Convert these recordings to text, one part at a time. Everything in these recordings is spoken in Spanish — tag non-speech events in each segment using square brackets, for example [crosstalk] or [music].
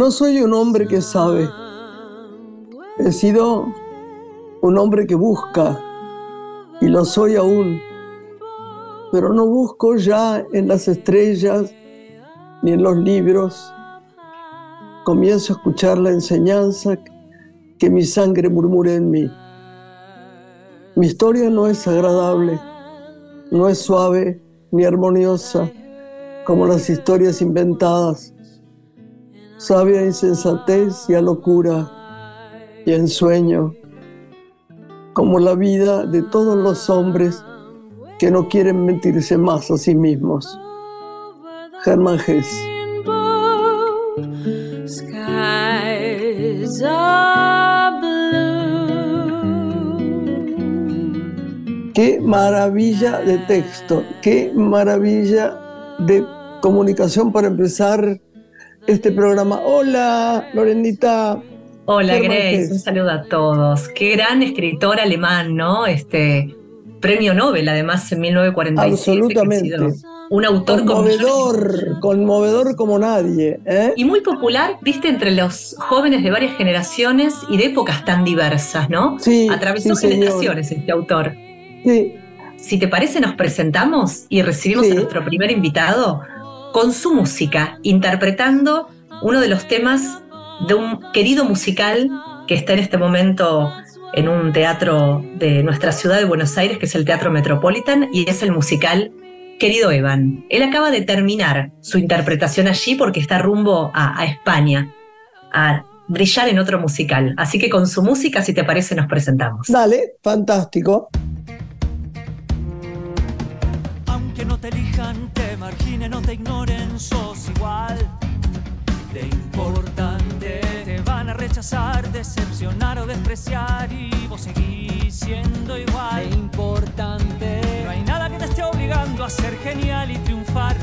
No soy un hombre que sabe. He sido un hombre que busca y lo soy aún. Pero no busco ya en las estrellas ni en los libros. Comienzo a escuchar la enseñanza que mi sangre murmura en mí. Mi historia no es agradable, no es suave ni armoniosa como las historias inventadas. Sabe a insensatez y a locura y ensueño, como la vida de todos los hombres que no quieren mentirse más a sí mismos. Germán Gess. Qué maravilla de texto, qué maravilla de comunicación para empezar este programa. Hola, Lorenita. Hola Grace, un saludo a todos. Qué gran escritor alemán, ¿no? Este premio Nobel, además, en 1947. Absolutamente. Un autor con millones de- Conmovedor, conmovedor como nadie. ¿eh? Y muy popular, viste, entre los jóvenes de varias generaciones y de épocas tan diversas, ¿no? Sí, Atravesó sí, señor. generaciones este autor. Sí, Si te parece, nos presentamos y recibimos Sí. a nuestro primer invitado con su música, interpretando uno de los temas de un querido musical que está en este momento en un teatro de nuestra ciudad de Buenos Aires, que es el Teatro Metropolitan, y es el musical Querido Evan. Él acaba de terminar su interpretación allí porque está rumbo a, a España, a brillar en otro musical. Así que con su música, si te parece, nos presentamos. dale, fantástico. Aunque no te elijan, te no te ignoren, sos igual de importante. Te van a rechazar, decepcionar o despreciar y vos seguís siendo igual de importante. No hay nada que te esté obligando a ser genial y triunfar.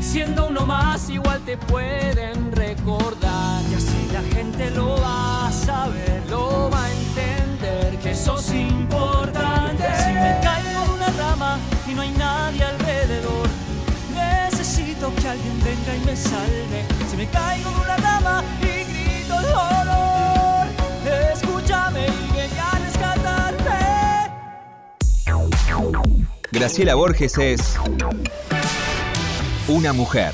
Siendo uno más, igual te pueden recordar. Y así la gente lo va a saber, lo va a entender que sos importante. Si me caigo de una rama y no hay nadie alrededor, alguien venga y me salve. Si me caigo de una rama y grito dolor, escúchame y ven a rescatarme. Graciela Borges es una mujer.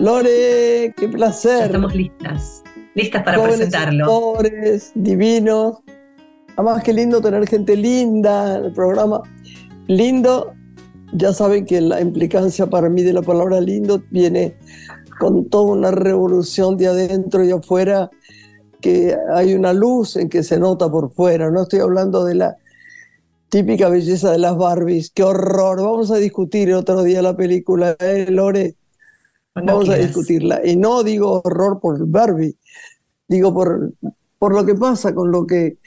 Lore, qué Ya placer. estamos listas, listas para Jóvenes presentarlo. actores, divinos. Además, qué lindo tener gente linda en el programa. Lindo, ya saben que la implicancia para mí de la palabra lindo viene con toda una revolución de adentro y afuera, que hay una luz en que se nota por fuera. No estoy hablando de la típica belleza de las Barbies. Qué horror. Vamos a discutir otro día la película, ¿eh, Lore? Cuando Vamos a discutirla. Y no digo horror por Barbie, digo por, por lo que pasa con lo que,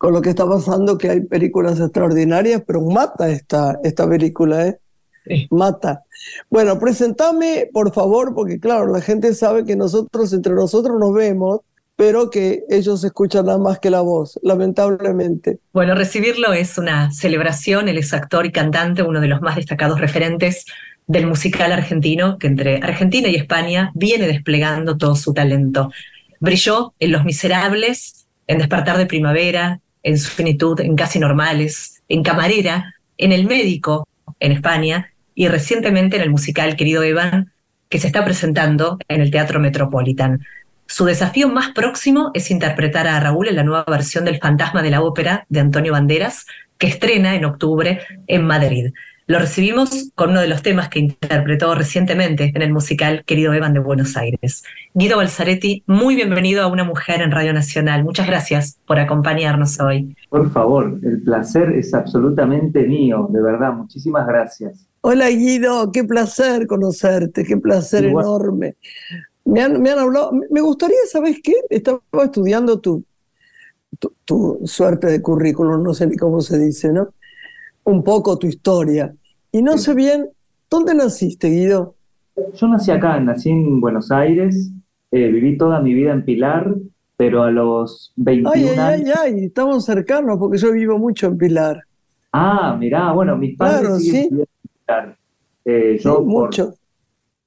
con lo que está pasando, que hay películas extraordinarias, pero mata esta, esta película, ¿eh? Sí. Mata. Bueno, presentame, por favor, porque claro, la gente sabe que nosotros, entre nosotros nos vemos, pero que ellos escuchan nada más que la voz, lamentablemente. Bueno, recibirlo es una celebración. Él es actor y cantante, uno de los más destacados referentes del musical argentino, que entre Argentina y España viene desplegando todo su talento. Brilló en Los Miserables, en Despertar de Primavera, en Su Finitud, en Casi Normales, en Camarera, en El Médico, en España, y recientemente en el musical Querido Evan, que se está presentando en el Teatro Metropolitan. Su desafío más próximo es interpretar a Raúl en la nueva versión del Fantasma de la Ópera de Antonio Banderas, que estrena en octubre en Madrid. Lo recibimos con uno de los temas que interpretó recientemente en el musical Querido Evan de Buenos Aires. Guido Balzaretti, muy bienvenido a Una Mujer en Radio Nacional. Muchas gracias por acompañarnos hoy. Por favor, el placer es absolutamente mío, de verdad, muchísimas gracias. Hola Guido, qué placer conocerte, qué placer Igual. enorme. Me han, me han hablado, me gustaría, ¿sabes qué? Estaba estudiando tu, tu, tu suerte de currículum, no sé ni cómo se dice, ¿no? Un poco tu historia. Y no sé bien, ¿dónde naciste, Guido? Yo nací acá, nací en Buenos Aires, eh, viví toda mi vida en Pilar, pero a los 21 Ay, años... ay, ay, estamos cercanos porque yo vivo mucho en Pilar. Ah, mirá, bueno, mis padres Claro, siguen sí. en Pilar. Eh, yo mucho.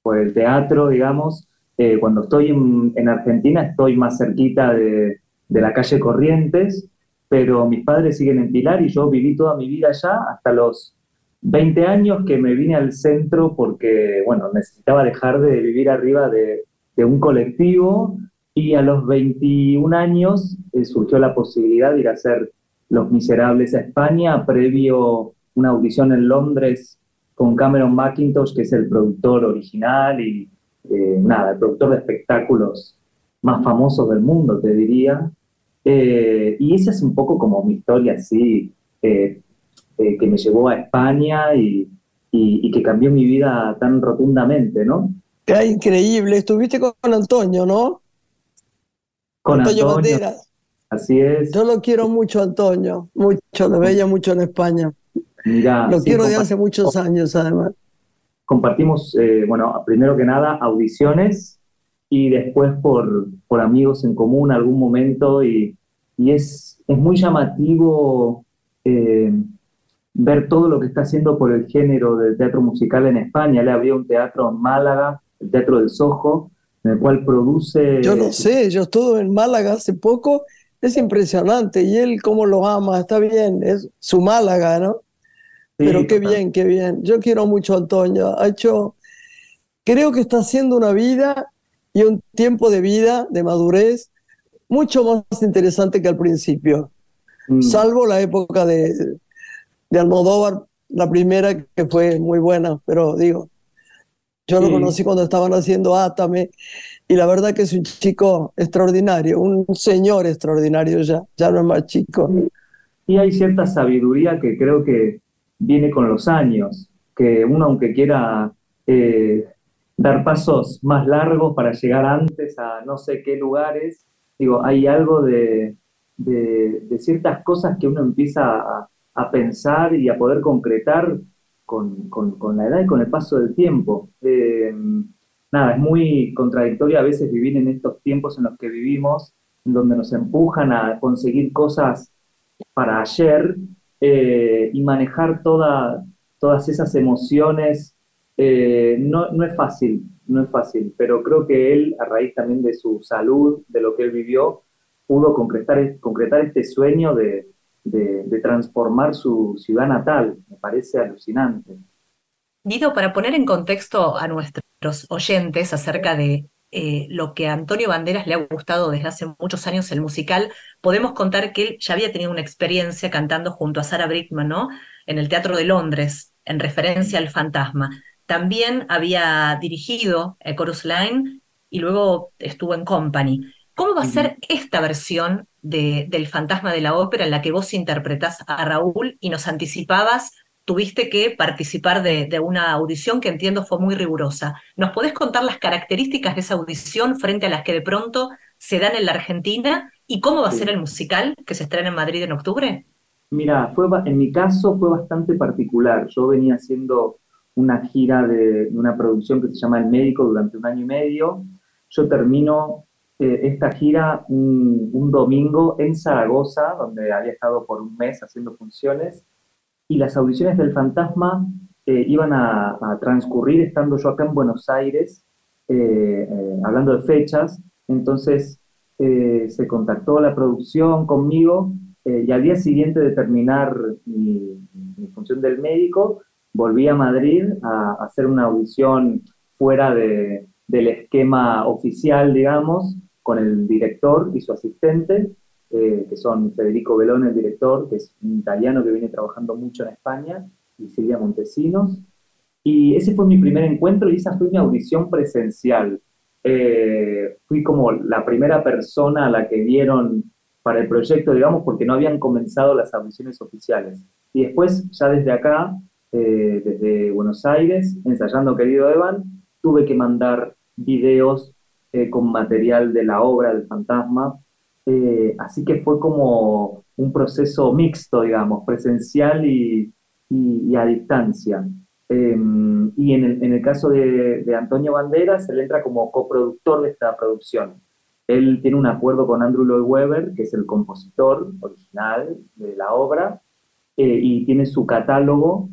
por el teatro, digamos. Eh, cuando estoy en, Argentina estoy más cerquita de, de, la calle Corrientes, pero mis padres siguen en Pilar y yo viví toda mi vida allá hasta los 20 años que me vine al centro porque, bueno, necesitaba dejar de vivir arriba de, un colectivo y a los 21 años eh, surgió la posibilidad de ir a hacer Los Miserables a España, previo una audición en Londres con Cameron McIntosh, que es el productor original y eh, nada, el productor de espectáculos más famosos del mundo, te diría. Eh, y esa es un poco como mi historia así, que me llevó a España y, y, que cambió mi vida tan rotundamente, ¿no? Qué increíble, estuviste con Antonio, ¿no? Con Antonio, Banderas. Así es. Yo lo quiero mucho, Antonio, mucho, lo veía mucho en España. Mira, lo quiero de hace muchos años, además. Compartimos, eh, bueno, primero que nada, audiciones y después por, por amigos en común algún momento y, y es, es muy llamativo eh, ver todo lo que está haciendo por el género del teatro musical en España. Le abrió un teatro en Málaga, el Teatro del Sojo, en el cual produce... Yo no sé, yo estuve en Málaga hace poco, es impresionante, y él cómo lo ama, está bien, es su Málaga, ¿no? Pero qué bien, qué bien. Yo quiero mucho a Antonio, ha hecho, creo que está haciendo una vida y un tiempo de vida, de madurez, mucho más interesante que al principio, mm. salvo la época de, de Almodóvar, la primera que fue muy buena, pero digo, yo lo conocí cuando estaban haciendo Átame y la verdad que es un chico extraordinario, un señor extraordinario ya, ya no es más chico. Y hay cierta sabiduría que creo que viene con los años, que uno aunque quiera eh, dar pasos más largos para llegar antes a no sé qué lugares, digo, hay algo de, de, ciertas cosas que uno empieza a, a pensar y a poder concretar con, con, la edad y con el paso del tiempo. Eh, nada, es muy contradictorio a veces vivir en estos tiempos en los que vivimos, donde nos empujan a conseguir cosas para ayer eh, y manejar toda, todas esas emociones. Eh, no, no es fácil, no es fácil, pero creo que él, a raíz también de su salud, de lo que él vivió, pudo concretar, concretar este sueño de, de, transformar su ciudad natal. Me parece alucinante. Guido, para poner en contexto a nuestros oyentes acerca de eh, lo que a Antonio Banderas le ha gustado desde hace muchos años el musical, podemos contar que él ya había tenido una experiencia cantando junto a Sarah Brickman, ¿no? En el Teatro de Londres, en referencia al fantasma. También había dirigido a Chorus Line y luego estuvo en Company. ¿Cómo va a ser esta versión de, del fantasma de la ópera en la que vos interpretás a Raúl y nos anticipabas, tuviste que participar de, una audición que entiendo fue muy rigurosa. ¿Nos podés contar las características de esa audición frente a las que de pronto se dan en la Argentina y cómo va a ser el musical que se estrena en Madrid en octubre? Mira, fue, en mi caso fue bastante particular. Yo venía haciendo una gira de, de una producción que se llama El Médico durante un año y medio. Yo termino esta gira un, domingo en Zaragoza, donde había estado por un mes haciendo funciones, y las audiciones del Fantasma eh, iban a, transcurrir estando yo acá en Buenos Aires, eh, eh, hablando de fechas, entonces se contactó la producción conmigo y al día siguiente de terminar mi, función del médico, volví a Madrid a, hacer una audición fuera de, del esquema oficial, digamos, con el director y su asistente, eh, que son Federico Belone, el director, que es un italiano que viene trabajando mucho en España, y Silvia Montesinos. Y ese fue mi primer encuentro y esa fue mi audición presencial. Eh, fui como la primera persona a la que vieron para el proyecto, digamos, porque no habían comenzado las audiciones oficiales. Y después, ya desde acá, eh, desde Buenos Aires, ensayando Querido Evan, tuve que mandar videos eh, con material de la obra del fantasma. Eh, así que fue como un proceso mixto, digamos, presencial y, a distancia. Em, y en el, caso de, Antonio Banderas, él entra como coproductor de esta producción. Él tiene un acuerdo con Andrew Lloyd Webber, que es el compositor original de la obra, eh, y tiene su catálogo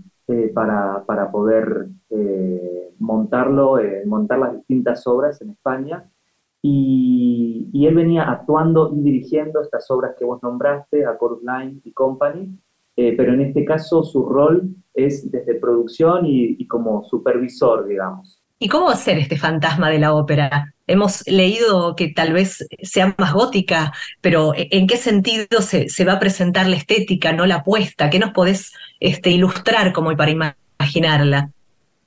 para, para, poder montarlo, eh, montar las distintas obras en España. Y, y, él venía actuando y dirigiendo estas obras que vos nombraste, a Chorus Line y Company, eh, pero en este caso su rol es desde producción y, y como supervisor, digamos. ¿Y cómo va a ser este fantasma de la ópera? Hemos leído que tal vez sea más gótica, pero ¿en qué sentido se, se va a presentar la estética, no la apuesta? ¿Qué nos podés este, ilustrar como para imaginarla?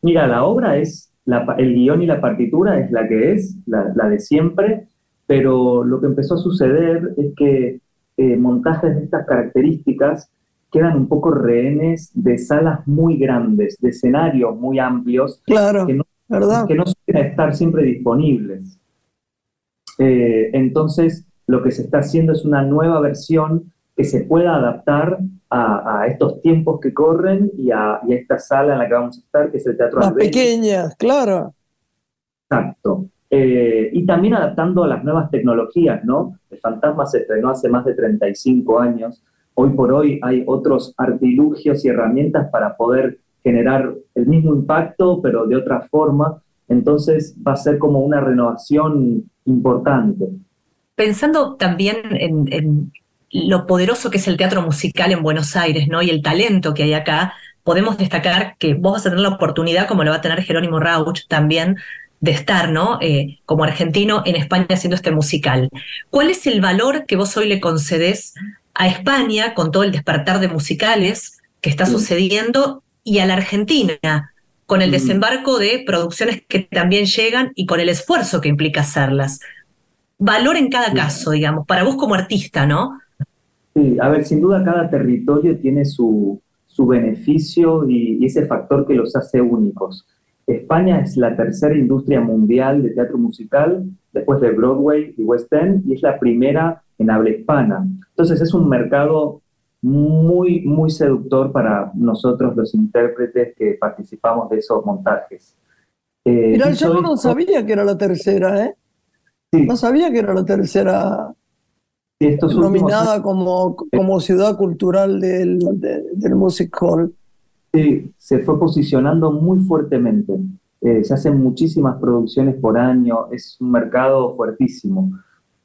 Mira, la obra es, la, el guion y la partitura es la que es, la, la, de siempre, pero lo que empezó a suceder es que eh, montajes de estas características quedan un poco rehenes de salas muy grandes, de escenarios muy amplios, claro. que no ¿verdad? que no suelen estar siempre disponibles. Eh, entonces, lo que se está haciendo es una nueva versión que se pueda adaptar a, a estos tiempos que corren y a, y a, esta sala en la que vamos a estar, que es el Teatro Más Albéniz. pequeñas, claro. Exacto. Eh, y también adaptando a las nuevas tecnologías, ¿no? El Fantasma se estrenó hace más de 35 años. Hoy por hoy hay otros artilugios y herramientas para poder generar el mismo impacto, pero de otra forma. Entonces va a ser como una renovación importante. Pensando también en, en, lo poderoso que es el teatro musical en Buenos Aires, ¿no? Y el talento que hay acá, podemos destacar que vos vas a tener la oportunidad, como lo va a tener Jerónimo Rauch también, de estar, ¿no? Eh, como argentino en España haciendo este musical. ¿Cuál es el valor que vos hoy le concedés a España con todo el despertar de musicales que está sí. sucediendo y a la Argentina, con el desembarco de producciones que también llegan y con el esfuerzo que implica hacerlas. Valor en cada caso, digamos, para vos como artista, ¿no? Sí, a ver, sin duda cada territorio tiene su, su beneficio y, y ese factor que los hace únicos. España es la tercera industria mundial de teatro musical, después de Broadway y West End, y es la primera en habla hispana. Entonces es un mercado muy, muy seductor para nosotros los intérpretes que participamos de esos montajes. Eh, Mira, yo no sabía que era la tercera, ¿eh? Sí. No sabía que era la tercera estos nominada como, como ciudad cultural del, de, del Music Hall. Sí, se fue posicionando muy fuertemente. Eh, se hacen muchísimas producciones por año, es un mercado fuertísimo.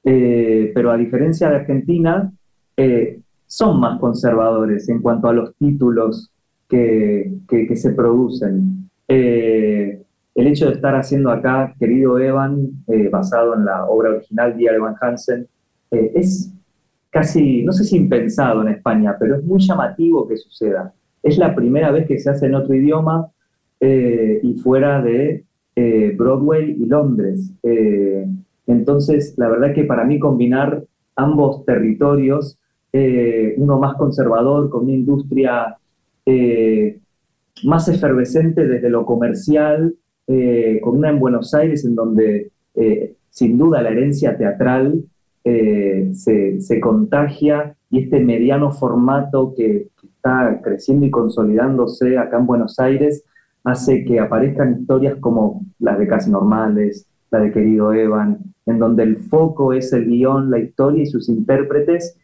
Eh, pero a diferencia de Argentina, eh, son más conservadores en cuanto a los títulos que, que, que se producen. El hecho de estar haciendo acá, querido Evan, basado en la obra original de Evan Hansen, eh, es casi, no sé si impensado en España, pero es muy llamativo que suceda. Es la primera vez que se hace en otro idioma eh, y fuera de Broadway y Londres. entonces, la verdad que para mí combinar ambos territorios eh, uno más conservador, con una industria eh, más efervescente desde lo comercial, eh, con una en Buenos Aires en donde sin duda la herencia teatral se, se, contagia y este mediano formato que, está creciendo y consolidándose acá en Buenos Aires hace que aparezcan historias como las de Casi Normales, la de Querido Evan, en donde el foco es el guion, la historia y sus intérpretes,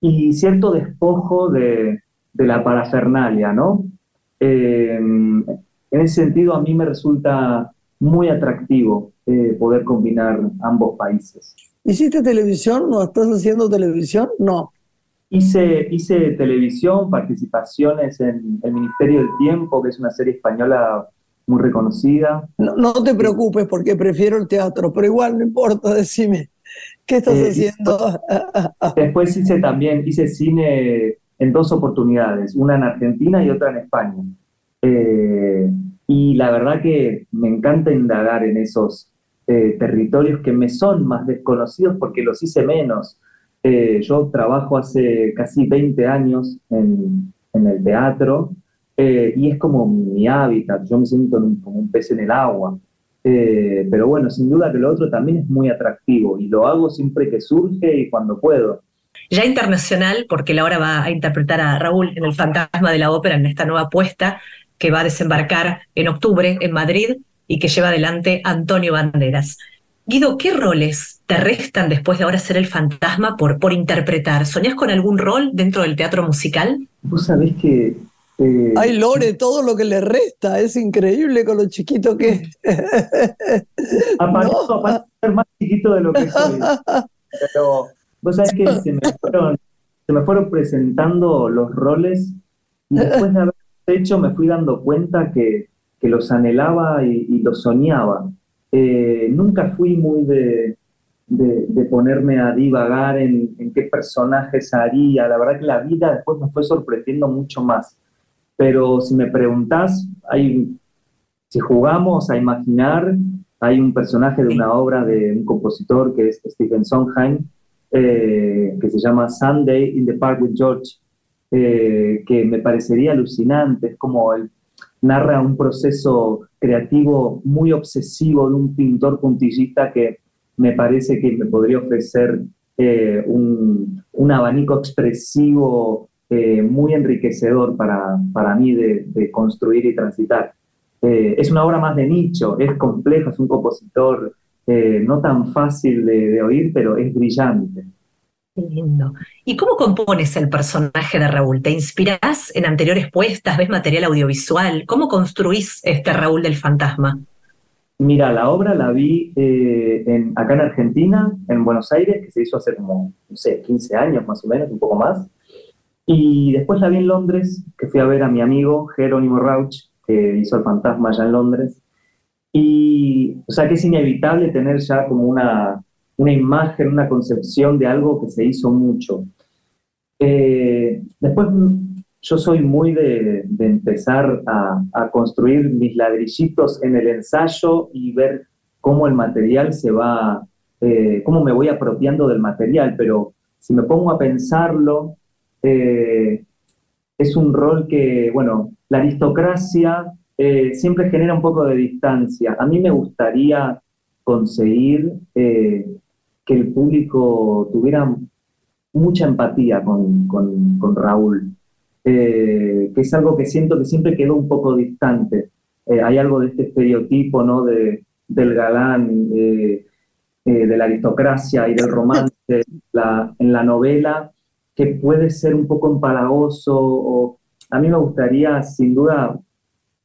y cierto despojo de, de la parafernalia, ¿no? Eh, en ese sentido, a mí me resulta muy atractivo eh, poder combinar ambos países. ¿Hiciste televisión? ¿No estás haciendo televisión? No. Hice, hice televisión, participaciones en El Ministerio del Tiempo, que es una serie española muy reconocida. No, no te preocupes porque prefiero el teatro, pero igual no importa, [laughs] decime. ¿Qué estás eh, haciendo? [laughs] Después hice también, hice cine en dos oportunidades, una en Argentina y otra en España. Eh, y la verdad que me encanta indagar en esos eh, territorios que me son más desconocidos porque los hice menos. Eh, yo trabajo hace casi 20 años en, el teatro y es como mi hábitat, yo me siento como un pez en el agua. Eh, pero bueno, sin duda que lo otro también es muy atractivo y lo hago siempre que surge y cuando puedo. Ya internacional, porque Laura va a interpretar a Raúl en El Fantasma de la Ópera en esta nueva apuesta que va a desembarcar en octubre en Madrid y que lleva adelante Antonio Banderas. Guido, ¿qué roles te restan después de ahora ser el fantasma por, por interpretar? ¿Soñás con algún rol dentro del teatro musical? Vos sabés que Eh, Ay, Lore, todo lo que le resta, es increíble con lo chiquito que es. [laughs] Aparezco no. ser más chiquito de lo que soy. Pero vos sabés que se me fueron, se me fueron presentando los roles y después de haber hecho me fui dando cuenta que, que los anhelaba y, y los soñaba. Eh, nunca fui muy de, de, de, ponerme a divagar en, en qué personajes haría. La verdad que la vida después me fue sorprendiendo mucho más pero si me preguntás, hay, si jugamos a imaginar, hay un personaje de una obra de un compositor que es Stephen Sondheim, eh, que se llama Sunday in the Park with George, eh, que me parecería alucinante, es como él narra un proceso creativo muy obsesivo de un pintor puntillista que me parece que me podría ofrecer eh, un, un, abanico expresivo eh, muy enriquecedor para, para mí de, construir y transitar. Eh, es una obra más de nicho, es compleja, es un compositor no tan fácil de, oír, pero es brillante. Qué lindo. ¿Y cómo compones el personaje de Raúl? ¿Te inspiras en anteriores puestas? ¿Ves material audiovisual? ¿Cómo construís este Raúl del fantasma? Mira, la obra la vi eh, en, acá en Argentina, en Buenos Aires, que se hizo hace como, no sé, 15 años más o menos, un poco más. Y después la vi en Londres, que fui a ver a mi amigo Jerónimo Rauch, que hizo El Fantasma allá en Londres. Y, o sea, que es inevitable tener ya como una, una imagen, una concepción de algo que se hizo mucho. Eh, después, yo soy muy de, empezar a, construir mis ladrillitos en el ensayo y ver cómo el material se va, eh, cómo me voy apropiando del material, pero si me pongo a pensarlo, eh, es un rol que, bueno, la aristocracia siempre genera un poco de distancia. A mí me gustaría conseguir que el público tuviera mucha empatía con, con, con Raúl, eh, que es algo que siento que siempre quedó un poco distante. hay algo de este estereotipo, ¿no? De, del galán, de la aristocracia y del romance [laughs] la, en la novela que puede ser un poco empalagoso o a mí me gustaría, sin duda,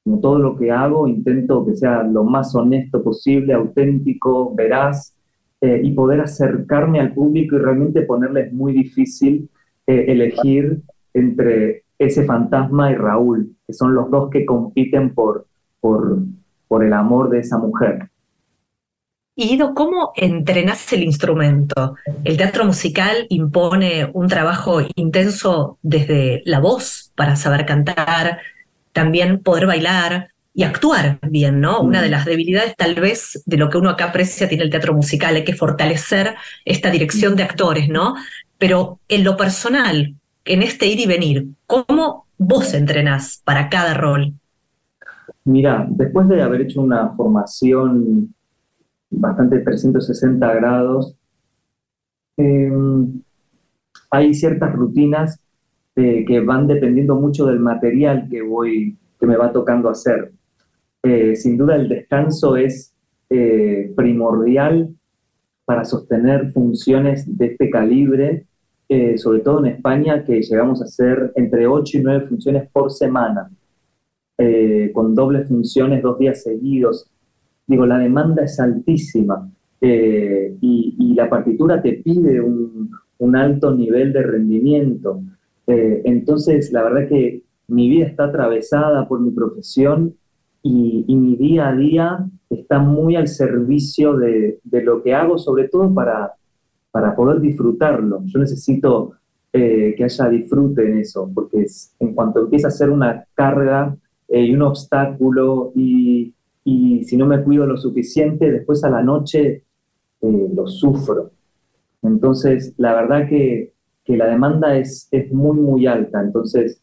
como todo lo que hago, intento que sea lo más honesto posible, auténtico, veraz, eh, y poder acercarme al público y realmente ponerles muy difícil eh, elegir entre ese fantasma y Raúl, que son los dos que compiten por, por, por el amor de esa mujer. Ido, ¿cómo entrenas el instrumento? El teatro musical impone un trabajo intenso desde la voz para saber cantar, también poder bailar y actuar bien, ¿no? Mm. Una de las debilidades tal vez de lo que uno acá aprecia tiene el teatro musical, hay que fortalecer esta dirección de actores, ¿no? Pero en lo personal, en este ir y venir, ¿cómo vos entrenás para cada rol? Mira, después de haber hecho una formación bastante 360 grados. Eh, hay ciertas rutinas eh, que van dependiendo mucho del material que, voy, que me va tocando hacer. Eh, sin duda el descanso es eh, primordial para sostener funciones de este calibre, eh, sobre todo en España, que llegamos a hacer entre 8 y 9 funciones por semana, con dobles funciones dos días seguidos digo, la demanda es altísima y, la partitura te pide un, un alto nivel de rendimiento. Entonces, la verdad que mi vida está atravesada por mi profesión y, y, mi día a día está muy al servicio de, de lo que hago, sobre todo para, para poder disfrutarlo. Yo necesito eh, que haya disfrute en eso, porque es, en cuanto empieza a ser una carga eh, y un obstáculo y, y si no me cuido lo suficiente, después a la noche eh, lo sufro. Entonces, la verdad que, que la demanda es, es, muy, muy alta. Entonces,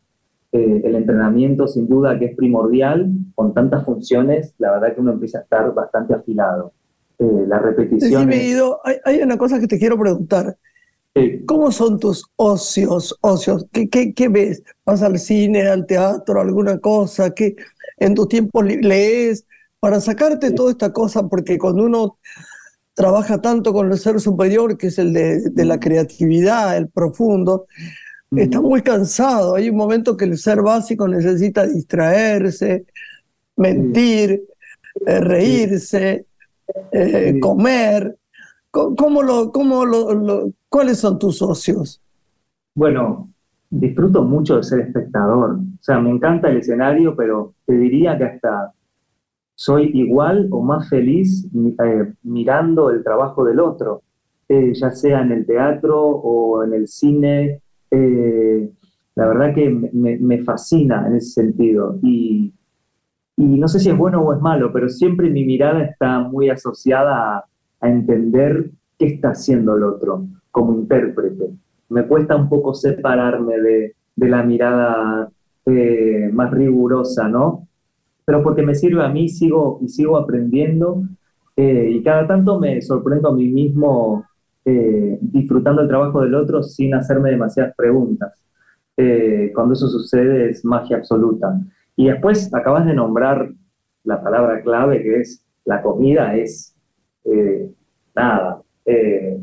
eh, el entrenamiento sin duda que es primordial, con tantas funciones, la verdad que uno empieza a estar bastante afilado. Eh, la repetición... Hay, hay, una cosa que te quiero preguntar. Sí. ¿Cómo son tus ocios? ocios? ¿Qué, qué, qué ves? ¿Vas al cine, al teatro, alguna cosa? ¿Qué en tu tiempo lees? para sacarte toda esta cosa, porque cuando uno trabaja tanto con el ser superior, que es el de, de la creatividad, el profundo, está muy cansado. Hay un momento que el ser básico necesita distraerse, mentir, eh, reírse, eh, comer. ¿Cómo lo, cómo lo, ¿Cuáles son tus socios? Bueno, disfruto mucho de ser espectador. O sea, me encanta el escenario, pero te diría que hasta soy igual o más feliz eh, mirando el trabajo del otro, ya sea en el teatro o en el cine. la verdad que me, me, fascina en ese sentido. Y y no sé si es bueno o es malo, pero siempre mi mirada está muy asociada a, entender qué está haciendo el otro como intérprete. Me cuesta un poco separarme de, la mirada eh, más rigurosa, ¿no? Pero porque me sirve a mí, sigo y sigo aprendiendo eh, y cada tanto me sorprendo a mí mismo eh, disfrutando el trabajo del otro sin hacerme demasiadas preguntas. cuando eso sucede es magia absoluta. Y después acabas de nombrar la palabra clave que es la comida, es eh, nada, eh,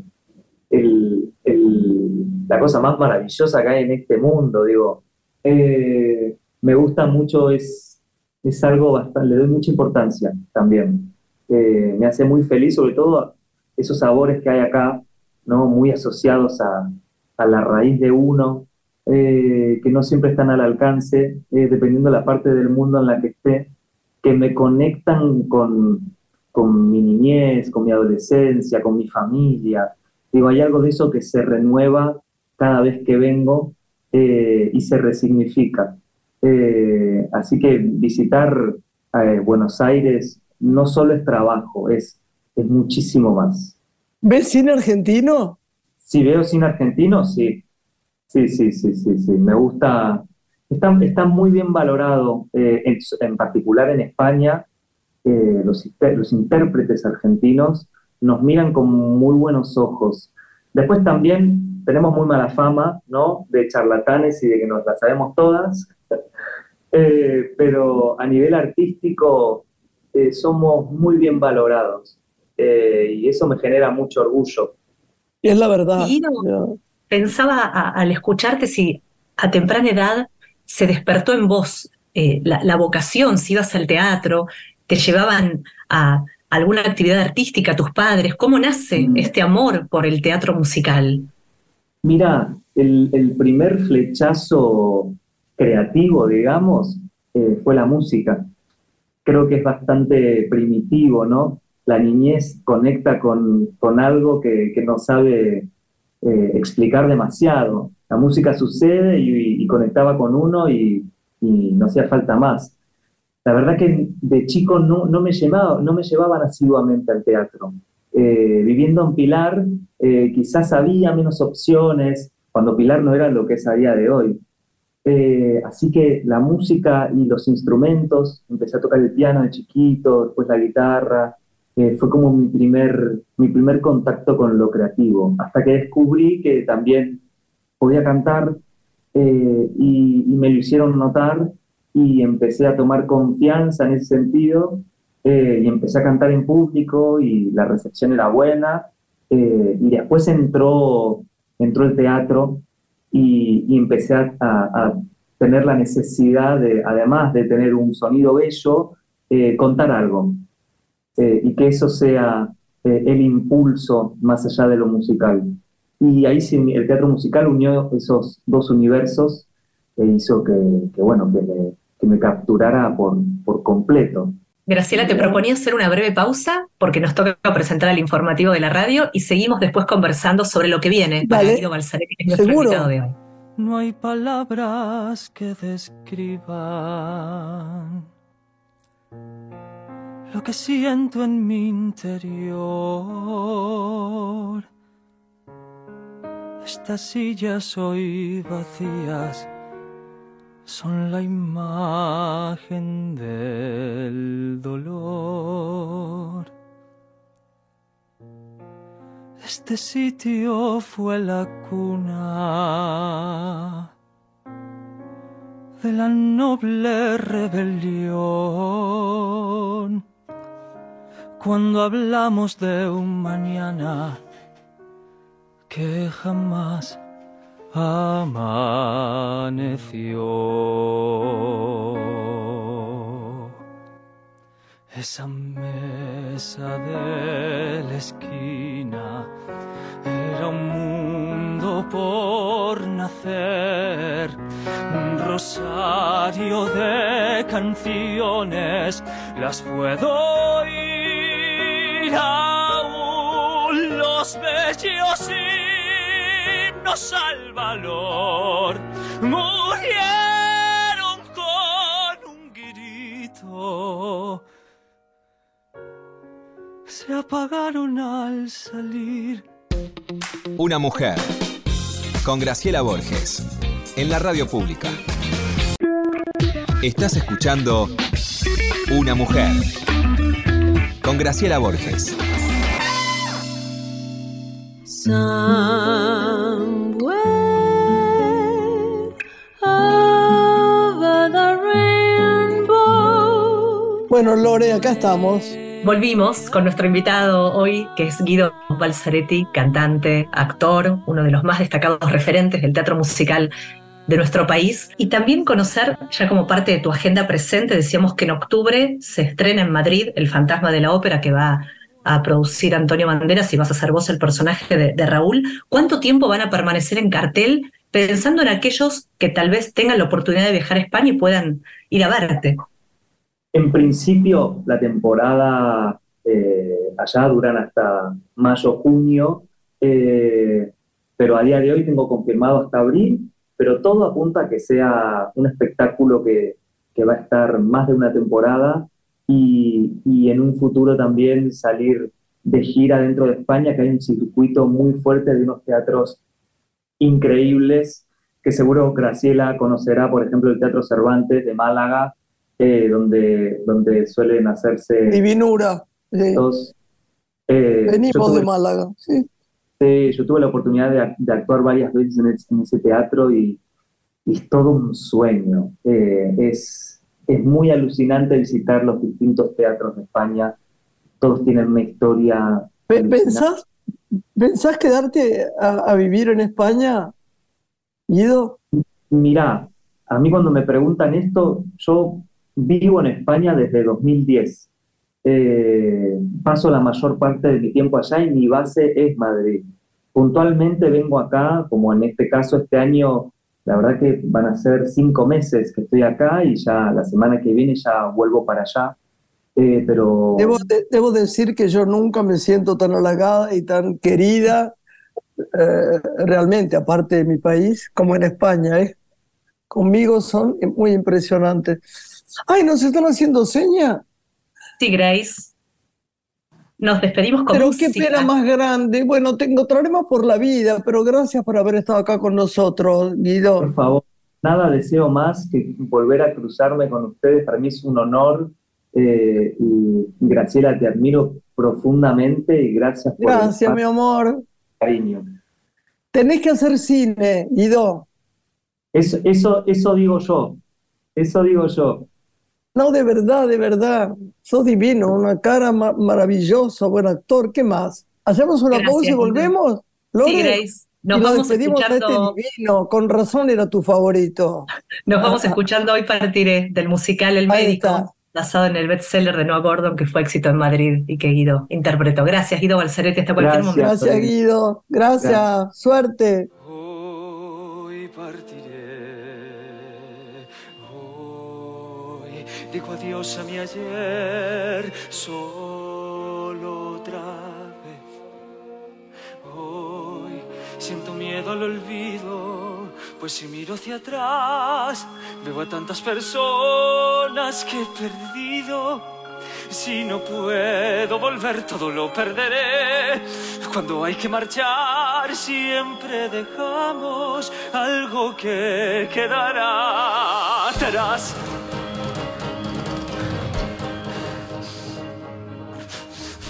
la cosa más maravillosa que hay en este mundo, digo, eh, me gusta mucho, es, es algo bastante, le doy mucha importancia también. me hace muy feliz, sobre todo esos sabores que hay acá, ¿no? muy asociados a, a la raíz de uno, eh, que no siempre están al alcance, eh, dependiendo de la parte del mundo en la que esté, que me conectan con, con mi niñez, con mi adolescencia, con mi familia. Digo, hay algo de eso que se renueva cada vez que vengo eh, y se resignifica. así que visitar Buenos Aires no solo es trabajo, es, es muchísimo más. ¿Ves cine argentino? Si veo cine argentino, sí. Sí, sí, sí, sí, sí. Me gusta. Está, está muy bien valorado, eh, en, particular en España, eh, los, los intérpretes argentinos nos miran con muy buenos ojos. Después también tenemos muy mala fama, ¿no? De charlatanes y de que nos la sabemos todas, [laughs] eh, pero a nivel artístico somos muy bien valorados y eso me genera mucho orgullo. Y es la verdad pensaba al escucharte si a temprana edad se despertó en vos eh, la, vocación, si ibas al teatro, te llevaban a alguna actividad artística, tus padres, ¿cómo nace mm. este amor por el teatro musical? Mira, el, primer flechazo creativo, digamos, eh, fue la música. Creo que es bastante primitivo, ¿no? La niñez conecta con, con algo que, que no sabe eh, explicar demasiado. La música sucede y, conectaba con uno y, no hacía falta más. La verdad que de chico no, no, me, no me llevaban asiduamente al teatro. Eh, viviendo en Pilar, eh, quizás había menos opciones, cuando Pilar no era lo que es a día de hoy. así que la música y los instrumentos, empecé a tocar el piano de chiquito, después la guitarra, fue como mi primer, mi primer contacto con lo creativo, hasta que descubrí que también podía cantar eh, y, me lo hicieron notar y empecé a tomar confianza en ese sentido eh, y empecé a cantar en público y la recepción era buena eh, y después entró, entró el teatro y, y empecé a, a, tener la necesidad de, además de tener un sonido bello, contar algo. Eh, y que eso sea eh, el impulso más allá de lo musical. Y ahí sí, el teatro musical unió esos dos universos e hizo que, bueno, que me, que me, capturara por, por completo. Graciela, te proponía hacer una breve pausa porque nos toca presentar al informativo de la radio y seguimos después conversando sobre lo que viene para Guido Balzaretti, que es nuestro invitado de hoy. No hay palabras que describan lo que siento en mi interior. Estas sillas hoy vacías son la imagen del dolor. Este sitio fue la cuna de la noble rebelión cuando hablamos de un mañana que jamás amaneció. Esa mesa de la esquina era un mundo por nacer, un rosario de canciones, las puedo oír aún los bellos himnos al valor murieron con un grito se apagaron al salir. Una mujer. Con Graciela Borges. En la radio pública. Estás escuchando Una mujer. Con Graciela Borges. Bueno, Lore, acá estamos. Volvimos con nuestro invitado hoy, que es Guido Balzaretti, cantante, actor, uno de los más destacados referentes del teatro musical de nuestro país. Y también conocer, ya como parte de tu agenda presente, decíamos que en octubre se estrena en Madrid El Fantasma de la Ópera, que va a producir Antonio Banderas y vas a ser vos el personaje de, Raúl. ¿Cuánto tiempo van a permanecer en cartel pensando en aquellos que tal vez tengan la oportunidad de viajar a España y puedan ir a verte? En principio, la temporada eh, allá duran hasta mayo, junio, eh, pero a día de hoy tengo confirmado hasta abril, pero todo apunta a que sea un espectáculo que, que va a estar más de una temporada y, y en un futuro también salir de gira dentro de España, que hay un circuito muy fuerte de unos teatros increíbles, que seguro Graciela conocerá, por ejemplo, el Teatro Cervantes de Málaga, eh, donde, donde suelen hacerse Divinura. Sí. dos... eh, Venimos tuve- de Málaga. Sí. Sí, yo tuve la oportunidad de, ac- de actuar varias veces en, el- en ese teatro y, y es todo un sueño. Eh, es, es muy alucinante visitar los distintos teatros de España. Todos tienen una historia. ¿Pensás, pensás quedarte a, a vivir en España, Guido? Mirá, a mí cuando me preguntan esto, yo vivo en España desde 2010. Eh, paso la mayor parte de mi tiempo allá y mi base es Madrid. Puntualmente vengo acá, como en este caso este año, la verdad que van a ser cinco meses que estoy acá y ya la semana que viene ya vuelvo para allá. Eh, pero Debo, de- debo decir que yo nunca me siento tan halagada y tan querida eh, realmente, aparte de mi país, como en España. ¿eh? Conmigo son muy impresionantes. Ay, ¿nos están haciendo seña? Sí, Grace. Nos despedimos con Pero qué pena más grande. Bueno, tengo problemas por la vida, pero gracias por haber estado acá con nosotros, Guido. por favor, nada deseo más que volver a cruzarme con ustedes. Para mí es un honor. eh, y Graciela, te admiro profundamente y gracias por el Gracias, mi amor. cariño. Tenés que hacer cine, Guido. Eso, eso, eso digo yo. Eso digo yo. No, de verdad, de verdad. Sos divino, una cara ma- maravillosa, buen actor. ¿Qué más? ¿Hacemos una Gracias, pausa y volvemos? Sí, Lore? Grace. Nos y vamos despedimos a escuchando, este divino. Con razón era tu favorito. [laughs] nos vamos escuchando hoy Partiré del musical El Ahí Médico, está. basado en el bestseller de Noah Gordon, que fue éxito en Madrid y que Guido interpretó. Gracias, Guido Balzaretti, hasta cualquier Gracias. momento. Gracias, Guido. Gracias. Gracias. Suerte. Hoy partiré, digo adiós a mi ayer, solo otra vez. Hoy siento miedo al olvido, pues si miro hacia atrás, veo a tantas personas que he perdido. Si no puedo volver, todo lo perderé. Cuando hay que marchar, siempre dejamos algo que quedará atrás.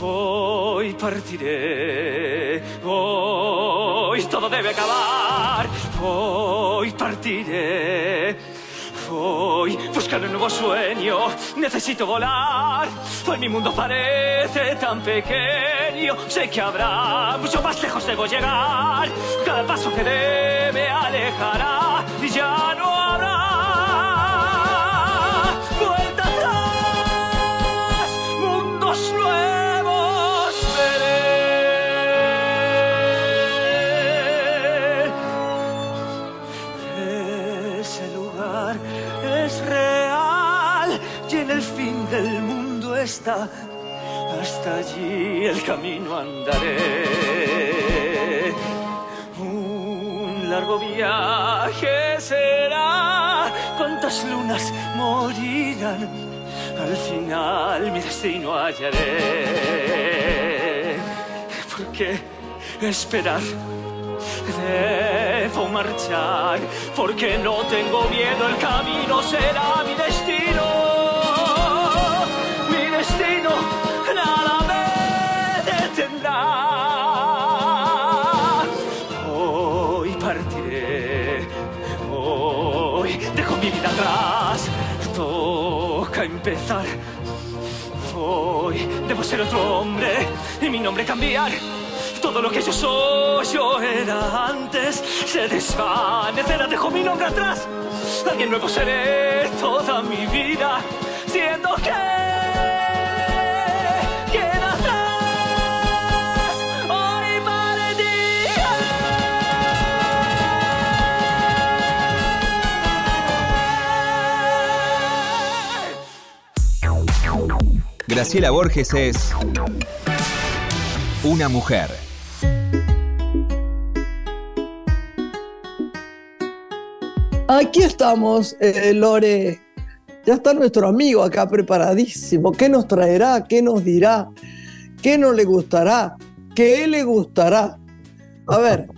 Hoy partiré, hoy todo debe acabar. Hoy partiré, hoy buscaré buscar un nuevo sueño. Necesito volar, pues mi mundo parece tan pequeño. Sé que habrá mucho más lejos debo llegar. Cada paso que dé me alejará y ya y en el fin del mundo está. Hasta allí el camino andaré. Un largo viaje será. Cuántas lunas morirán. Al final mi destino hallaré. ¿Por qué esperar? Debo marchar porque no tengo miedo, el camino será nada me detendrá. Hoy partiré, hoy dejo mi vida atrás. Toca empezar. Hoy debo ser otro hombre y mi nombre cambiar. Todo lo que yo soy, yo era antes, se desvanecerá, dejo mi nombre atrás. Alguien nuevo seré toda mi vida, siendo que Graciela Borges es una mujer. Aquí estamos, eh, Lore. Ya está nuestro amigo acá preparadísimo. ¿Qué nos traerá? ¿Qué nos dirá? ¿Qué no le gustará? ¿Qué le gustará? A ver.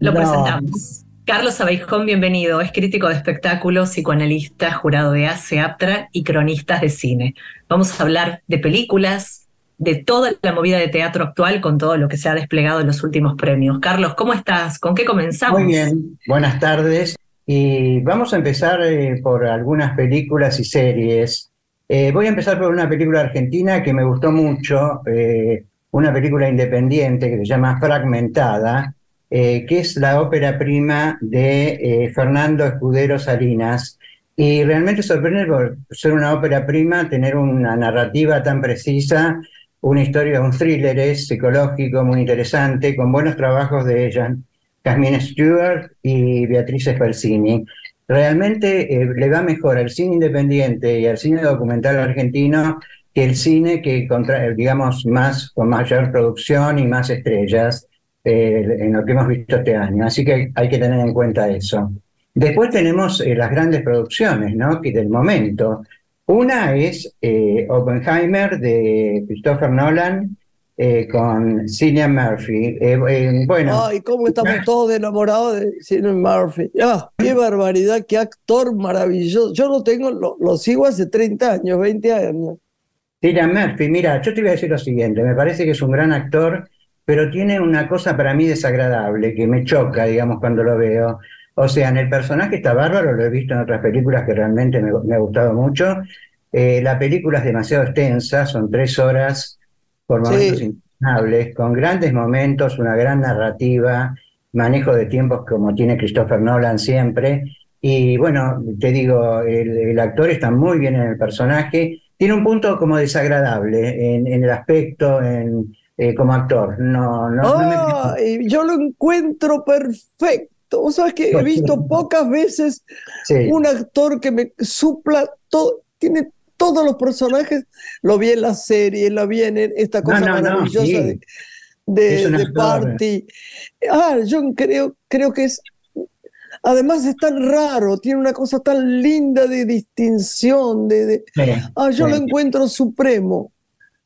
Lo No. presentamos. Carlos Abeijón, bienvenido. Es crítico de espectáculos, psicoanalista, jurado de ACE, APTRA y cronistas de cine. Vamos a hablar de películas, de toda la movida de teatro actual con todo lo que se ha desplegado en los últimos premios. Carlos, ¿cómo estás? ¿Con qué comenzamos? Muy bien, buenas tardes. Y vamos a empezar eh, por algunas películas y series. Eh, voy a empezar por una película argentina que me gustó mucho, eh, una película independiente que se llama Fragmentada, eh, que es la ópera prima de eh, Fernando Escudero Salinas. Y realmente sorprende por ser una ópera prima, tener una narrativa tan precisa, una historia, un thriller es psicológico muy interesante, con buenos trabajos de ella. Jasmine Stewart y Beatriz Spalzini. Realmente eh, le va mejor al cine independiente y al cine documental argentino que el cine que, contra, digamos, más con mayor producción y más estrellas eh, en lo que hemos visto este año. Así que hay que tener en cuenta eso. Después tenemos eh, las grandes producciones, ¿no? Que del momento. Una es eh, Oppenheimer de Christopher Nolan con Cillian Murphy. Bueno, Ay, cómo estamos todos enamorados de Cillian Murphy. Ah, qué barbaridad, qué actor maravilloso. Yo lo tengo, lo, lo sigo hace 30 años, 20 años. Cillian Murphy, mira, yo te voy a decir lo siguiente, me parece que es un gran actor, pero tiene una cosa para mí desagradable, que me choca, digamos, cuando lo veo. O sea, en el personaje está bárbaro, lo he visto en otras películas que realmente me, me ha gustado mucho. Eh, la película es demasiado extensa, son tres horas por momentos Sí. con grandes momentos, una gran narrativa, manejo de tiempos como tiene Christopher Nolan siempre. Y bueno, te digo, el, el actor está muy bien en el personaje. Tiene un punto como desagradable en, en el aspecto, en, eh, como actor. No, no, no me- Ay, yo lo encuentro perfecto. Vos sabés que he visto pocas veces sí. un actor que me supla todo, tiene todos los personajes. Lo vi en la serie, lo vi en esta cosa no, no, maravillosa sí. de, de, de. Party. Ah, yo creo, creo que es. Además es tan raro, tiene una cosa tan linda de distinción, de, de- Sí, ah, yo sí. lo encuentro supremo.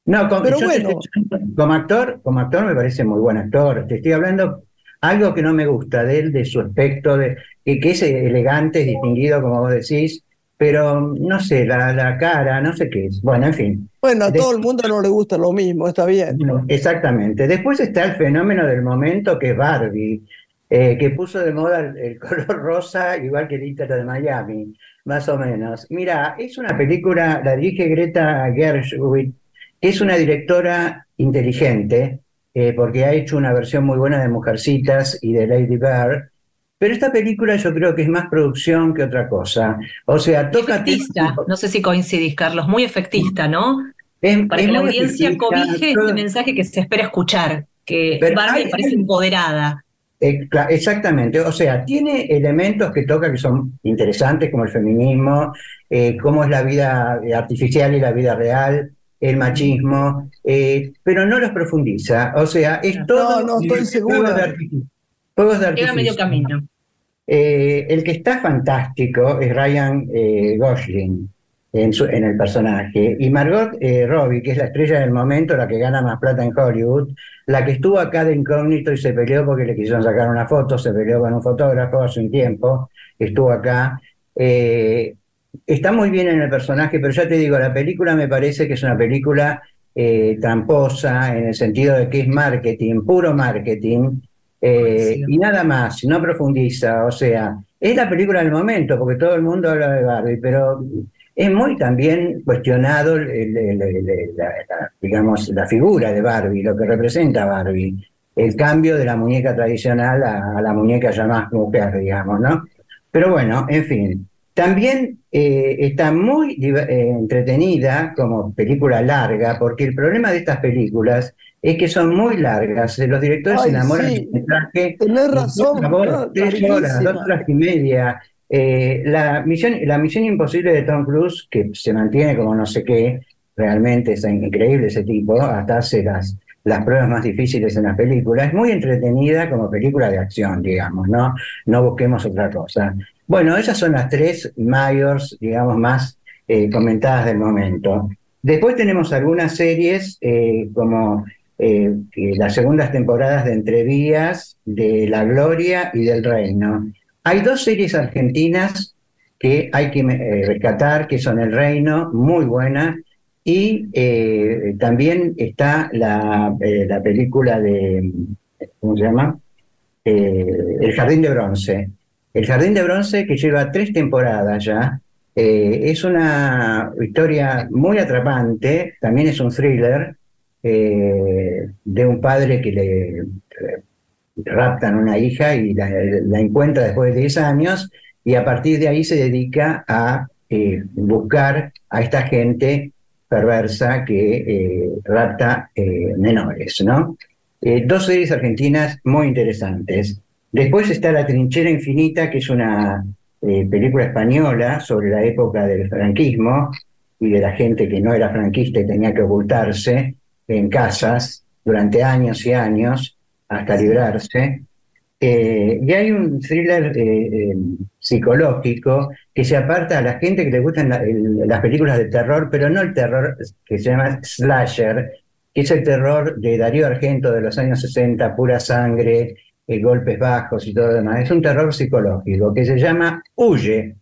No, como, Pero yo te bueno. estoy- como actor, como actor me parece muy buen actor. Te estoy hablando algo que no me gusta de él, de su aspecto, de que, que es elegante, es distinguido, como vos decís, pero no sé, la, la cara, no sé qué es. Bueno, en fin. Bueno, a De- todo el mundo no le gusta lo mismo, está bien. Exactamente. Después está el fenómeno del momento que es Barbie, eh, que puso de moda el, el color [laughs] rosa, igual que el Ítalo de Miami. Más o menos. Mira, es una película, la dirige Greta Gershwin, es una directora inteligente, eh, porque ha hecho una versión muy buena de Mujercitas y de Lady Bird, pero esta película yo creo que es más producción que otra cosa. O sea, toca... Efectista, no sé si coincidís, Carlos, muy efectista, ¿no? Es- Para es que la audiencia cobije todo- ese mensaje que se espera escuchar, que Pero Barbie hay- parece empoderada. Eh, exactamente, o sea, tiene elementos que toca que son interesantes, como el feminismo, eh, cómo es la vida artificial y la vida real, el machismo, eh, pero no los profundiza. O sea, es todo. no, estoy segura. de artificio. Fuegos de Llega a medio artificio. camino. Eh, el que está fantástico es Ryan eh, Gosling en, su- en el personaje. Y Margot eh, Robbie, que es la estrella del momento, la que gana más plata en Hollywood, la que estuvo acá de incógnito y se peleó porque le quisieron sacar una foto, se peleó con un fotógrafo hace un tiempo, estuvo acá. Eh, está muy bien en el personaje, pero ya te digo, la película me parece que es una película eh, tramposa en el sentido de que es marketing, puro marketing, eh, y nada más, no profundiza, o sea, es la película del momento, porque todo el mundo habla de Barbie, pero es muy también cuestionado el- el- el- el- la, la- digamos, la figura de Barbie, lo que representa Barbie, el cambio de la muñeca tradicional a, a la muñeca ya más mujer, digamos, ¿no? Pero bueno, en fin. También eh, está muy eh, entretenida como película larga, porque el problema de estas películas es que son muy largas. Los directores se enamoran sí. del mensaje. Tenés razón, claro, tres horas, dos horas y media. Eh, la misión, la misión imposible de Tom Cruise, que se mantiene como no sé qué, realmente es increíble ese tipo, hasta hace las, las pruebas más difíciles en la película. Es muy entretenida como película de acción, digamos, ¿no? No busquemos otra cosa. Bueno, esas son las tres mayors, digamos, más eh, comentadas del momento. Después tenemos algunas series eh, como eh, las segundas temporadas de Entrevías, de La Gloria y del Reino. Hay dos series argentinas que hay que rescatar, que son El Reino, muy buena, y también está la, la película de, ¿cómo se llama? El Jardín de Bronce. El Jardín de Bronce, que lleva tres temporadas ya, eh, es una historia muy atrapante, también es un thriller eh, de un padre que le raptan una hija y la, encuentra después de 10 años y a partir de ahí se dedica a eh, buscar a esta gente perversa que rapta menores, ¿no? Dos series argentinas muy interesantes. Después está La Trinchera Infinita, que es una eh, película española sobre la época del franquismo y de la gente que no era franquista y tenía que ocultarse en casas durante años y años hasta librarse. Eh, y hay un thriller eh, psicológico que se aparta a la gente que le gustan la- las películas de terror, pero no el terror que se llama slasher, que es el terror de Darío Argento de los años 60, pura sangre, eh, golpes bajos y todo lo demás. Es un terror psicológico que se llama Huye,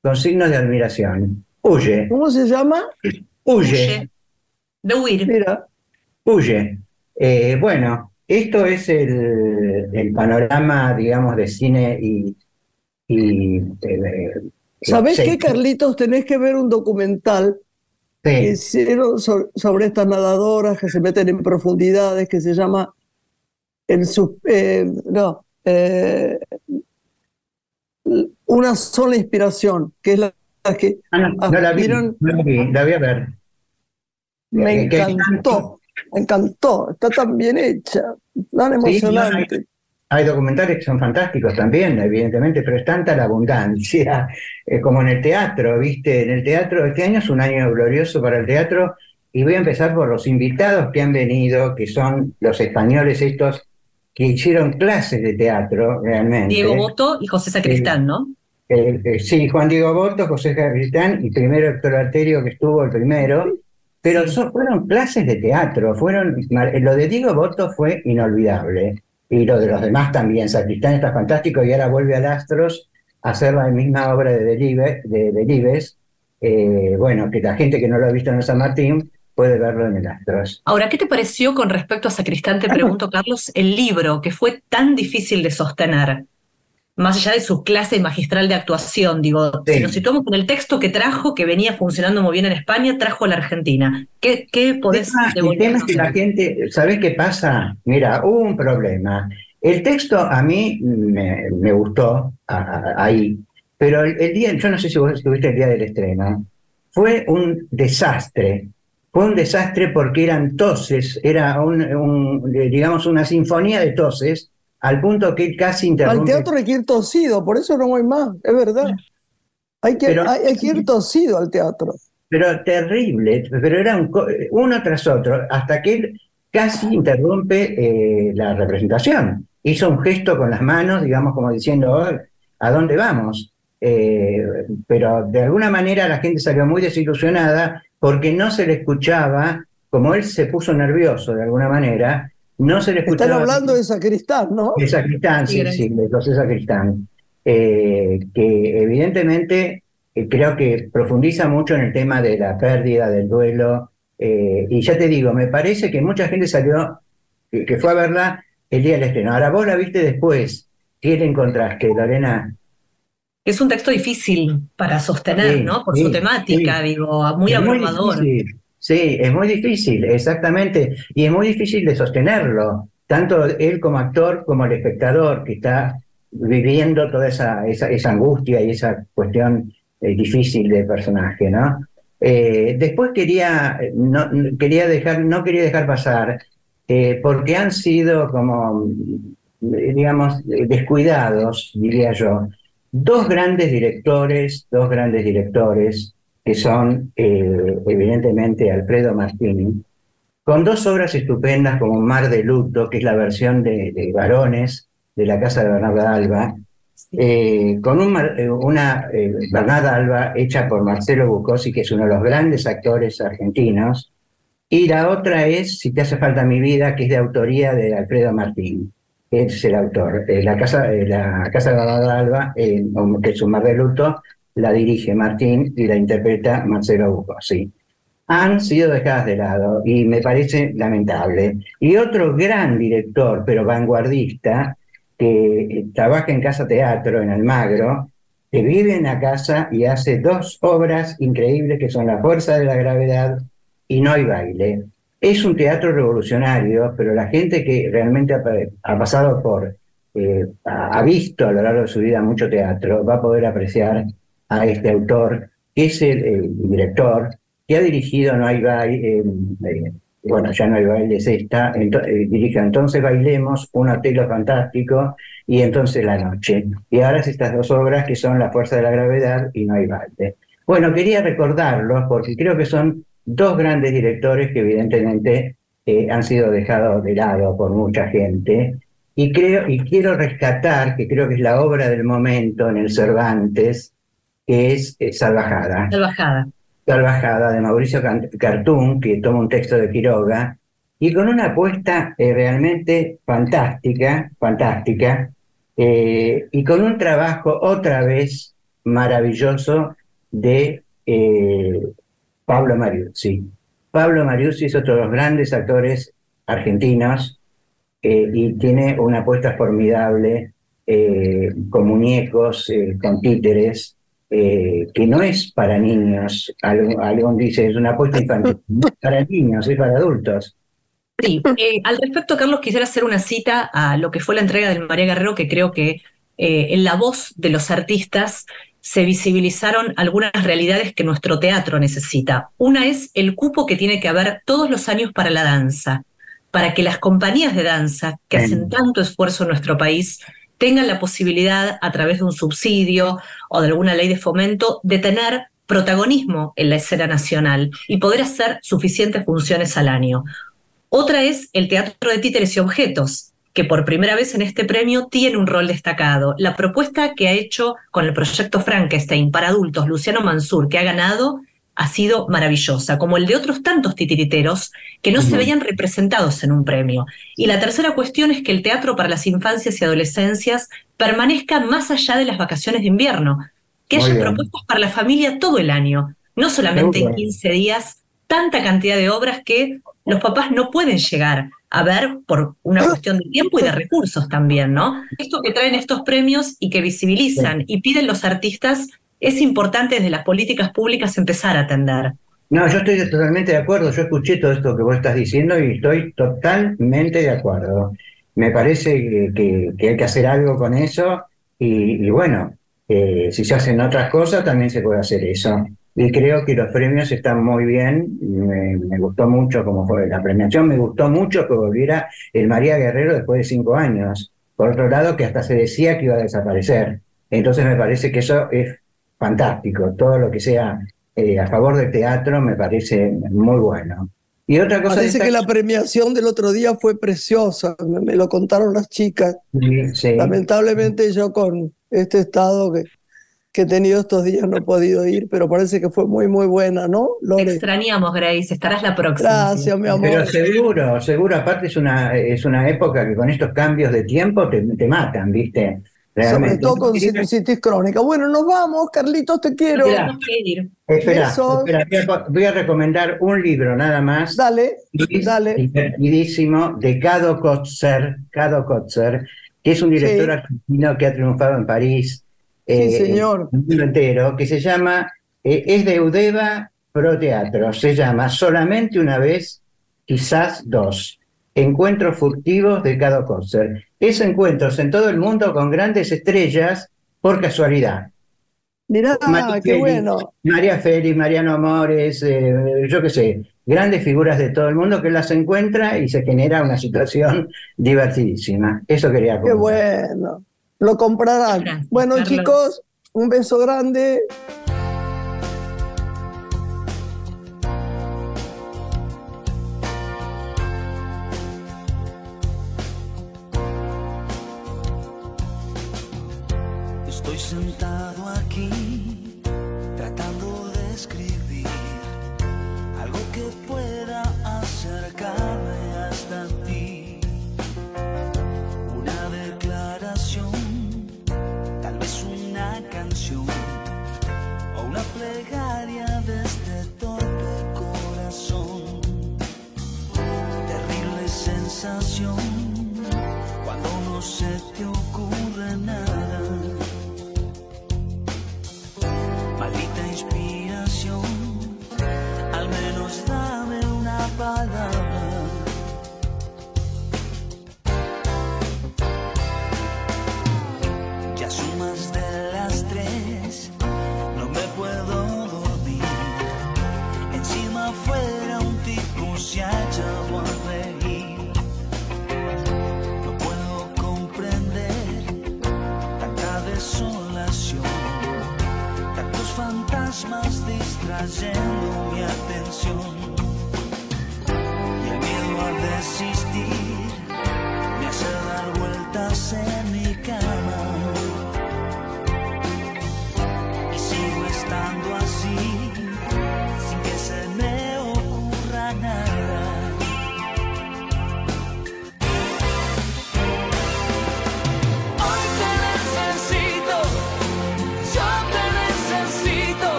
con signos de admiración. Huye, ¿Cómo se llama? huye, Huye. De huir. Mira, huye. Eh, bueno, esto es el, el panorama, digamos, de cine y... y eh, ¿sabés sí, qué, Carlitos? Tenés que ver un documental que hicieron sobre estas nadadoras que se meten en profundidades, que se llama el sus- eh, no, eh, una sola inspiración, que es la, que Ah, no, no la vi, no la vi, la voy a ver. me Eh, encantó, me encantó, está tan bien hecha, tan Sí, emocionante. Hay documentales que son fantásticos también, evidentemente, pero es tanta la abundancia, [laughs] eh, como en el teatro, ¿viste? En el teatro, este año es un año glorioso para el teatro, y voy a empezar por los invitados que han venido, que son los españoles estos que hicieron clases de teatro, realmente. Diego Boto y José Sacristán, ¿no? Eh, eh, sí, Juan Diego Boto, José Gavilán y primero Héctor Alterio, que estuvo el primero, pero fueron clases de teatro, fueron, lo de Diego Boto fue inolvidable, y lo de los demás también, Sacristán está fantástico y ahora vuelve a Astros a hacer la misma obra de Delibes, de Delibes, eh, bueno, que la gente que no lo ha visto en San Martín puede verlo en el Astros. Ahora, ¿qué te pareció con respecto a Sacristán? Te pregunto, [laughs] Carlos, el libro que fue tan difícil de sostener. más allá de su clase magistral de actuación, digo, Sí. si nos situamos en el texto que trajo, que venía funcionando muy bien en España, trajo a la Argentina. ¿Qué, qué podés El tema- el tema devolvernos? es que la gente, ¿sabes qué pasa? Mira, hubo un problema. El texto a mí me, me gustó a- a- ahí, pero el, el día, yo no sé si vos estuviste el día del estreno, fue un desastre. Fue un desastre porque eran toses, era un, un, digamos una sinfonía de toses, al punto que casi Al interrumpe. teatro hay que ir tosido, por eso no voy más, es verdad. Hay que, Pero- hay, hay que ir tosido al teatro. pero terrible, pero era un co- uno tras otro, hasta que él casi interrumpe eh, la representación. Hizo un gesto con las manos, digamos, como diciendo, "Oh, ¿a dónde vamos? Eh, pero de alguna manera la gente salió muy desilusionada porque no se le escuchaba, como él se puso nervioso de alguna manera, no se le Están escuchaba. hablando de sacristán, ¿no? De Sacristán, sí, sí, de José Sacristán, eh, que evidentemente eh, creo que profundiza mucho en el tema de la pérdida, del duelo, eh, y ya te digo, me parece que mucha gente salió, que, que fue a verla el día del estreno. Ahora vos la viste después, ¿qué le encontraste, Lorena? Es un texto difícil para sostener, Sí, ¿no? Por sí, su temática, sí. digo, muy Es abrumador. Sí, es muy difícil, exactamente. Y es muy difícil de sostenerlo, tanto él como actor como el espectador que está viviendo toda esa, esa, esa angustia y esa cuestión eh, difícil del personaje, ¿no? Eh, después quería, no, quería dejar, no quería dejar pasar, eh, porque han sido como, digamos, descuidados, diría yo, dos grandes directores, dos grandes directores, que son eh, evidentemente Alfredo Martini, con dos obras estupendas como Mar de Luto, que es la versión de, de Varones de la Casa de Bernarda Alba, eh, con un eh, una eh, Bernarda Alba hecha por Marcelo Bucosi, que es uno de los grandes actores argentinos, y la otra es Si te hace falta mi vida, que es de autoría de Alfredo Martín, es el autor. Eh, la, casa, eh, la Casa de Alba, eh, que es un Mar de Luto, la dirige Martín y la interpreta Marcelo Bucosi. Han sido dejadas de lado y me parece lamentable. Y otro gran director, pero vanguardista, que trabaja en Casa Teatro en Almagro, que vive en la casa y hace dos obras increíbles que son La Fuerza de la Gravedad y No hay baile. Es un teatro revolucionario, pero la gente que realmente ha, pa- ha pasado por, eh, ha visto a lo largo de su vida mucho teatro, va a poder apreciar a este autor, que es el, director, que ha dirigido No hay baile, eh, eh, bueno, ya no hay baile, es esta, dirige Entonces Bailemos, Un Hotel Fantástico y Entonces la Noche. Y ahora es estas dos obras que son La Fuerza de la Gravedad y No hay baile. Bueno, quería recordarlos porque creo que son dos grandes directores que evidentemente eh, han sido dejados de lado por mucha gente. Y creo, y quiero rescatar, que creo que es la obra del momento en el Cervantes, que es eh, Salvajada. Salvajada. Salvajada de Mauricio Cartún, que toma un texto de Quiroga, y con una apuesta eh, realmente fantástica, fantástica, eh, y con un trabajo otra vez maravilloso de eh, Pablo Mariuzzi. Pablo Mariuzzi es otro de los grandes actores argentinos eh, y tiene una apuesta formidable eh, con muñecos, eh, con títeres, eh, que no es para niños. Algo, dice, es una apuesta infantil. [laughs] No es para niños, es para adultos. Sí, eh, al respecto, Carlos, quisiera hacer una cita a lo que fue la entrega del María Guerrero, que creo que eh, en la voz de los artistas se visibilizaron algunas realidades que nuestro teatro necesita. Una es el cupo que tiene que haber todos los años para la danza, para que las compañías de danza que hacen tanto esfuerzo en nuestro país tengan la posibilidad, a través de un subsidio o de alguna ley de fomento, de tener protagonismo en la escena nacional y poder hacer suficientes funciones al año. Otra es el teatro de títeres y objetos, que por primera vez en este premio tiene un rol destacado. La propuesta que ha hecho con el proyecto Frankenstein para adultos Luciano Mansur, que ha ganado, ha sido maravillosa, como el de otros tantos titiriteros que no se veían representados en un premio. Y la tercera cuestión es que el teatro para las infancias y adolescencias permanezca más allá de las vacaciones de invierno, que Muy haya bien. propuestas para la familia todo el año, no solamente en Seguro. 15 días, tanta cantidad de obras que los papás no pueden llegar a ver por una cuestión de tiempo y de recursos también, ¿no? Esto que traen estos premios y que visibilizan y piden los artistas es importante desde las políticas públicas empezar a atender. No, yo estoy totalmente de acuerdo. Yo escuché todo esto que vos estás diciendo y estoy totalmente de acuerdo. Me parece que, hay que hacer algo con eso y, bueno, eh, si se hacen otras cosas también se puede hacer eso. Y creo que los premios están muy bien. Me, gustó mucho como fue la premiación. Me gustó mucho que volviera el María Guerrero después de cinco años. Por otro lado, que hasta se decía que iba a desaparecer. Entonces me parece que eso es fantástico. Todo lo que sea eh, a favor del teatro me parece muy bueno. Y otra cosa. Parece que la premiación del otro día fue preciosa, me, lo contaron las chicas. Lamentablemente yo con este estado que, que he tenido estos días no he podido ir, pero parece que fue muy, muy buena, ¿no, Lore? extrañamos, Grace, estarás la próxima. Gracias, mi amor. Pero seguro, seguro, aparte es una, es una época que con estos cambios de tiempo te, te matan, ¿viste? Sobre todo con sinusitis crónica. Bueno, nos vamos, Carlitos, te quiero. Espera, espera, voy a recomendar un libro nada más. Dale, dale. Divertidísimo, de Cado Kotzer, Cado Kotzer, que es un director argentino que ha triunfado en París. Sí, eh, señor. Un libro entero, que se llama, eh, es de Eudeva Pro Teatro, se llama Solamente una vez, quizás dos. Encuentros furtivos de Cado Kotzer es encuentros en todo el mundo con grandes estrellas por casualidad. Mirá, qué bueno. María Félix, Mariano Amores, eh, yo qué sé, grandes figuras de todo el mundo que las encuentra y se genera una situación [laughs] divertidísima. Eso quería comentar. Qué bueno. Lo comprarán. bueno, chicos, un beso grande.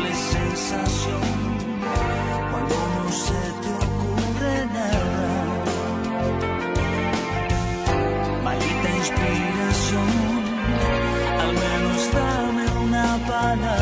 simple sensación cuando no se te ocurre nada. Maldita inspiración, al menos dame una palabra.